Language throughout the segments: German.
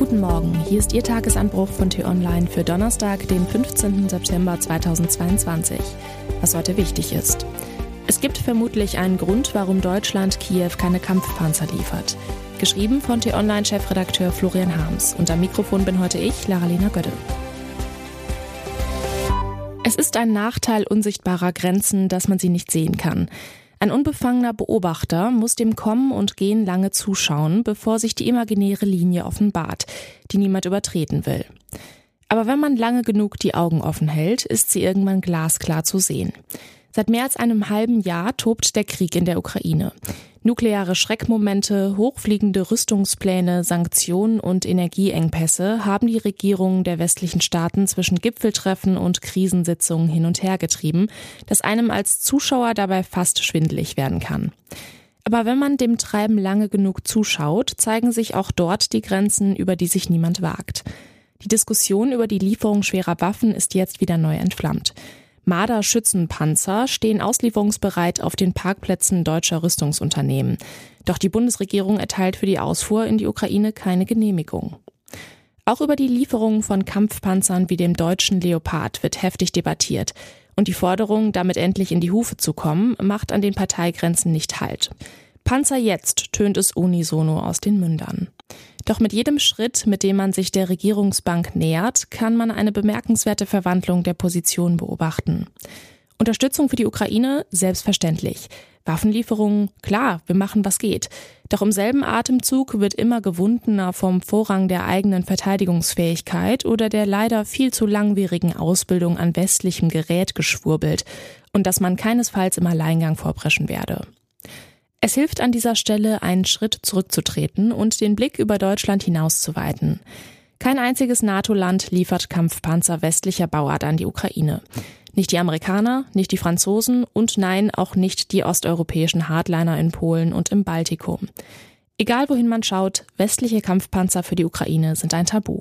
Guten Morgen, hier ist Ihr Tagesanbruch von T-Online für Donnerstag, den 15. September 2022. Was heute wichtig ist. Es gibt vermutlich einen Grund, warum Deutschland Kiew keine Kampfpanzer liefert. Geschrieben von T-Online-Chefredakteur Florian Harms. Und am Mikrofon bin heute ich, Laralena Götte. Es ist ein Nachteil unsichtbarer Grenzen, dass man sie nicht sehen kann. Ein unbefangener Beobachter muss dem Kommen und Gehen lange zuschauen, bevor sich die imaginäre Linie offenbart, die niemand übertreten will. Aber wenn man lange genug die Augen offen hält, ist sie irgendwann glasklar zu sehen. Seit mehr als einem halben Jahr tobt der Krieg in der Ukraine. Nukleare Schreckmomente, hochfliegende Rüstungspläne, Sanktionen und Energieengpässe haben die Regierungen der westlichen Staaten zwischen Gipfeltreffen und Krisensitzungen hin und her getrieben, dass einem als Zuschauer dabei fast schwindelig werden kann. Aber wenn man dem Treiben lange genug zuschaut, zeigen sich auch dort die Grenzen, über die sich niemand wagt. Die Diskussion über die Lieferung schwerer Waffen ist jetzt wieder neu entflammt. Marder-Schützenpanzer stehen auslieferungsbereit auf den Parkplätzen deutscher Rüstungsunternehmen. Doch die Bundesregierung erteilt für die Ausfuhr in die Ukraine keine Genehmigung. Auch über die Lieferung von Kampfpanzern wie dem deutschen Leopard wird heftig debattiert. Und die Forderung, damit endlich in die Hufe zu kommen, macht an den Parteigrenzen nicht Halt. Panzer jetzt tönt es unisono aus den Mündern. Doch mit jedem Schritt, mit dem man sich der Regierungsbank nähert, kann man eine bemerkenswerte Verwandlung der Position beobachten. Unterstützung für die Ukraine selbstverständlich. Waffenlieferungen, klar, wir machen, was geht. Doch im selben Atemzug wird immer gewundener vom Vorrang der eigenen Verteidigungsfähigkeit oder der leider viel zu langwierigen Ausbildung an westlichem Gerät geschwurbelt und dass man keinesfalls im Alleingang vorpreschen werde. Es hilft an dieser Stelle, einen Schritt zurückzutreten und den Blick über Deutschland hinauszuweiten. Kein einziges NATO-Land liefert Kampfpanzer westlicher Bauart an die Ukraine. Nicht die Amerikaner, nicht die Franzosen und nein, auch nicht die osteuropäischen Hardliner in Polen und im Baltikum. Egal wohin man schaut, westliche Kampfpanzer für die Ukraine sind ein Tabu.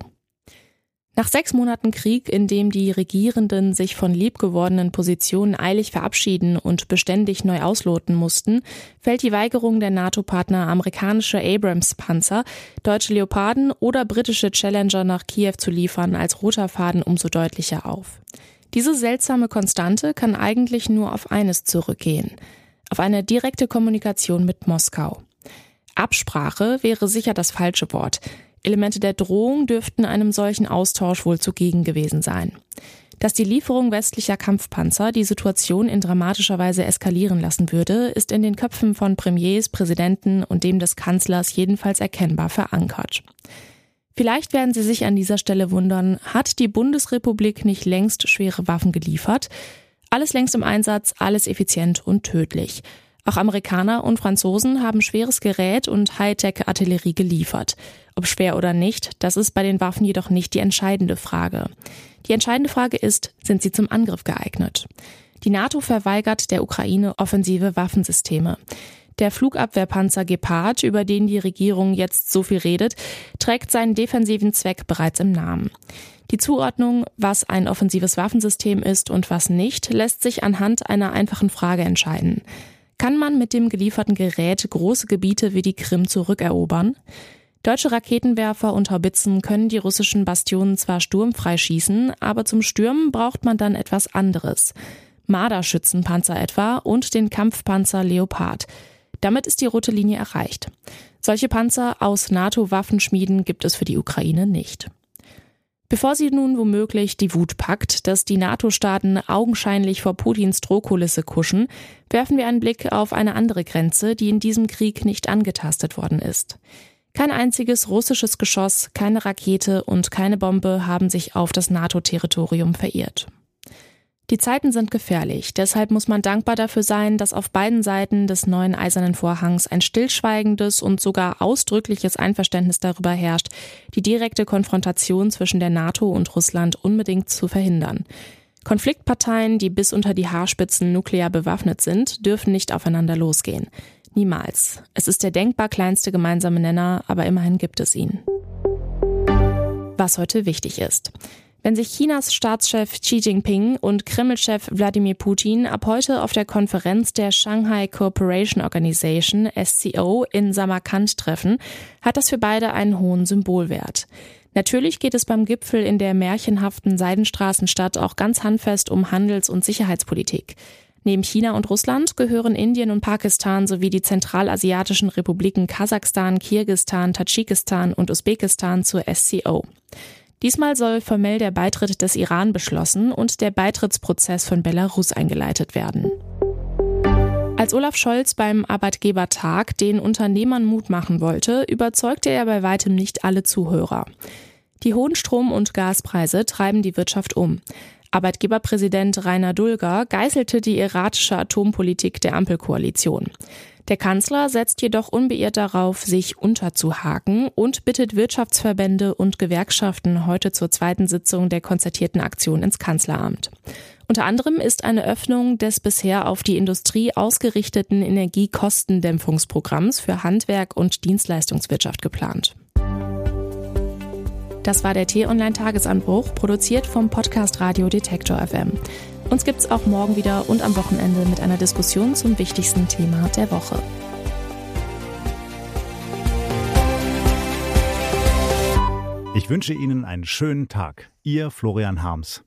Nach sechs Monaten Krieg, in dem die Regierenden sich von liebgewordenen Positionen eilig verabschieden und beständig neu ausloten mussten, fällt die Weigerung der NATO-Partner amerikanische Abrams-Panzer, deutsche Leoparden oder britische Challenger nach Kiew zu liefern als roter Faden umso deutlicher auf. Diese seltsame Konstante kann eigentlich nur auf eines zurückgehen, auf eine direkte Kommunikation mit Moskau. Absprache wäre sicher das falsche Wort. Elemente der Drohung dürften einem solchen Austausch wohl zugegen gewesen sein. Dass die Lieferung westlicher Kampfpanzer die Situation in dramatischer Weise eskalieren lassen würde, ist in den Köpfen von Premiers, Präsidenten und dem des Kanzlers jedenfalls erkennbar verankert. Vielleicht werden Sie sich an dieser Stelle wundern, hat die Bundesrepublik nicht längst schwere Waffen geliefert? Alles längst im Einsatz, alles effizient und tödlich. Auch Amerikaner und Franzosen haben schweres Gerät und Hightech-Artillerie geliefert. Ob schwer oder nicht, das ist bei den Waffen jedoch nicht die entscheidende Frage. Die entscheidende Frage ist, sind sie zum Angriff geeignet? Die NATO verweigert der Ukraine offensive Waffensysteme. Der Flugabwehrpanzer Gepard, über den die Regierung jetzt so viel redet, trägt seinen defensiven Zweck bereits im Namen. Die Zuordnung, was ein offensives Waffensystem ist und was nicht, lässt sich anhand einer einfachen Frage entscheiden. Kann man mit dem gelieferten Gerät große Gebiete wie die Krim zurückerobern? Deutsche Raketenwerfer und Haubitzen können die russischen Bastionen zwar sturmfrei schießen, aber zum Stürmen braucht man dann etwas anderes. Marderschützenpanzer etwa und den Kampfpanzer Leopard. Damit ist die rote Linie erreicht. Solche Panzer aus NATO-Waffenschmieden gibt es für die Ukraine nicht. Bevor sie nun womöglich die Wut packt, dass die NATO-Staaten augenscheinlich vor Putins Drohkulisse kuschen, werfen wir einen Blick auf eine andere Grenze, die in diesem Krieg nicht angetastet worden ist. Kein einziges russisches Geschoss, keine Rakete und keine Bombe haben sich auf das NATO-Territorium verirrt. Die Zeiten sind gefährlich, deshalb muss man dankbar dafür sein, dass auf beiden Seiten des neuen eisernen Vorhangs ein stillschweigendes und sogar ausdrückliches Einverständnis darüber herrscht, die direkte Konfrontation zwischen der NATO und Russland unbedingt zu verhindern. Konfliktparteien, die bis unter die Haarspitzen nuklear bewaffnet sind, dürfen nicht aufeinander losgehen. Niemals. Es ist der denkbar kleinste gemeinsame Nenner, aber immerhin gibt es ihn. Was heute wichtig ist. Wenn sich Chinas Staatschef Xi Jinping und Kreml-Chef Wladimir Putin ab heute auf der Konferenz der Shanghai Cooperation Organization SCO in Samarkand treffen, hat das für beide einen hohen Symbolwert. Natürlich geht es beim Gipfel in der märchenhaften Seidenstraßenstadt auch ganz handfest um Handels- und Sicherheitspolitik. Neben China und Russland gehören Indien und Pakistan sowie die zentralasiatischen Republiken Kasachstan, Kirgistan, Tadschikistan und Usbekistan zur SCO. Diesmal soll formell der Beitritt des Iran beschlossen und der Beitrittsprozess von Belarus eingeleitet werden. Als Olaf Scholz beim Arbeitgebertag den Unternehmern Mut machen wollte, überzeugte er bei weitem nicht alle Zuhörer. Die hohen Strom- und Gaspreise treiben die Wirtschaft um. Arbeitgeberpräsident Rainer Dulger geißelte die erratische Atompolitik der Ampelkoalition. Der Kanzler setzt jedoch unbeirrt darauf, sich unterzuhaken und bittet Wirtschaftsverbände und Gewerkschaften heute zur zweiten Sitzung der konzertierten Aktion ins Kanzleramt. Unter anderem ist eine Öffnung des bisher auf die Industrie ausgerichteten Energiekostendämpfungsprogramms für Handwerk und Dienstleistungswirtschaft geplant. Das war der T-Online-Tagesanbruch, produziert vom Podcast Radio Detektor FM. Uns gibt's auch morgen wieder und am Wochenende mit einer Diskussion zum wichtigsten Thema der Woche. Ich wünsche Ihnen einen schönen Tag. Ihr Florian Harms.